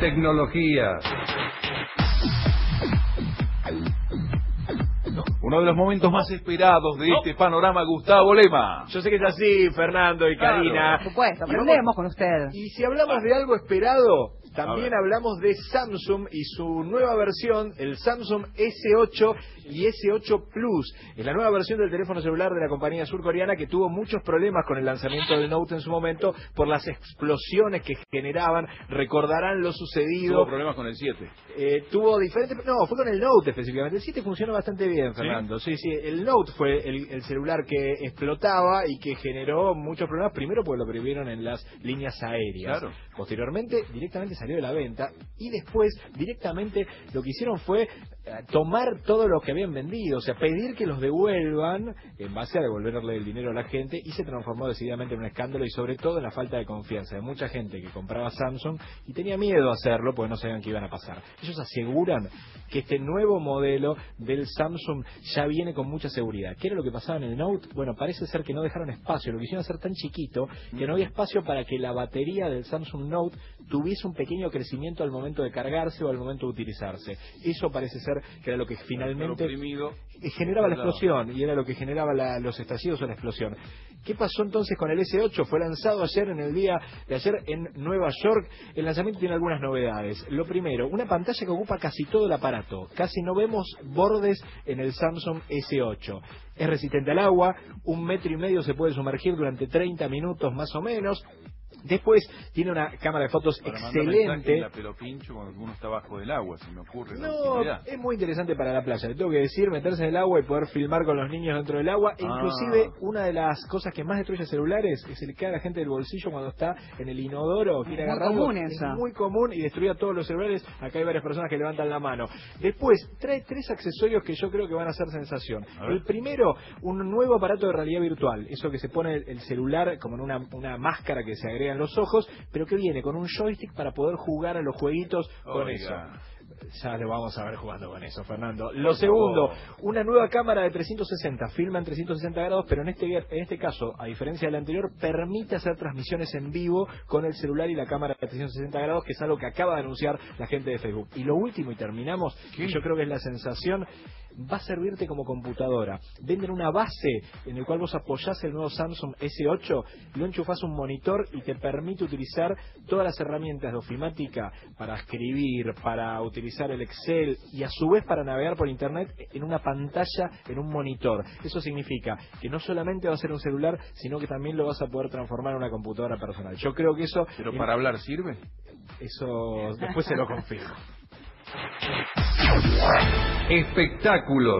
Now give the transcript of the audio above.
tecnología. Uno de los momentos más esperados de este panorama, Gustavo Lema. Yo sé que es así, Fernando y Claro. Karina. Por supuesto, Y vamos- aprendemos con ustedes. Y si hablamos de algo esperado, también hablamos de Samsung y su nueva versión, el Samsung S8 y S8 Plus. Es la nueva versión del teléfono celular de la compañía surcoreana que tuvo muchos problemas con el lanzamiento del Note en su momento por las explosiones que generaban. Recordarán lo sucedido. Tuvo problemas con el 7. Eh, tuvo diferentes. No, fue con el Note específicamente. El 7 funcionó bastante bien, ¿Sí? Sí, sí. El Note fue el, el celular que explotaba y que generó muchos problemas. Primero porque lo prohibieron en las líneas aéreas. Claro. Posteriormente, directamente salió de la venta. Y después, directamente, lo que hicieron fue tomar todo lo que habían vendido. O sea, pedir que los devuelvan en base a devolverle el dinero a la gente. Y se transformó decididamente en un escándalo y sobre todo en la falta de confianza de mucha gente que compraba Samsung y tenía miedo a hacerlo porque no sabían qué iban a pasar. Ellos aseguran que este nuevo modelo del Samsung ya viene con mucha seguridad. ¿Qué era lo que pasaba en el Note? Bueno, parece ser que no dejaron espacio, lo quisieron hacer tan chiquito que no había espacio para que la batería del Samsung Note tuviese un pequeño crecimiento al momento de cargarse o al momento de utilizarse. Eso parece ser que era lo que finalmente generaba la explosión y era lo que generaba la- los estallidos o la explosión. ¿Qué pasó entonces con el S8? Fue lanzado ayer en el día de ayer en Nueva York. El lanzamiento tiene algunas novedades. Lo primero, una pantalla que ocupa casi todo el aparato. Casi no vemos bordes en el Samsung S8. Es resistente al agua, un metro y medio se puede sumergir durante 30 minutos más o menos. Después tiene una cámara de fotos Para excelente. la pelo pincho cuando uno está bajo del agua, se me ocurre. No, es muy interesante para la playa. Le tengo que decir, meterse en el agua y poder filmar con los niños dentro del agua. Ah. Inclusive, una de las cosas que más destruye celulares es el que a la gente del bolsillo cuando está en el inodoro. Quiere Es muy común Es eso. muy común y destruye a todos los celulares. Acá hay varias personas que levantan la mano. Después, trae tres accesorios que yo creo que van a ser sensación. A. El primero, un nuevo aparato de realidad virtual. Eso que se pone el, el celular como en una, una máscara que se agrega en los ojos, pero que viene con un joystick para poder jugar a los jueguitos con Oiga. eso. Ya lo vamos a ver jugando con eso, Fernando. Lo segundo, una nueva cámara de 360, filma en 360 grados, pero en este, en este caso, a diferencia del anterior, permite hacer transmisiones en vivo con el celular y la cámara de 360 grados, que es algo que acaba de anunciar la gente de Facebook. Y lo último, y terminamos, ¿Qué? yo creo que es la sensación, va a servirte como computadora. Venden una base en el cual vos apoyás el nuevo Samsung S8, lo enchufás un monitor y te permite utilizar todas las herramientas de ofimática para escribir, para utilizar el Excel y a su vez para navegar por internet en una pantalla, en un monitor. Eso significa que no solamente va a ser un celular, sino que también lo vas a poder transformar en una computadora personal. Yo creo que eso, Pero para hablar sirve. eso después se lo confirmo. Espectáculos.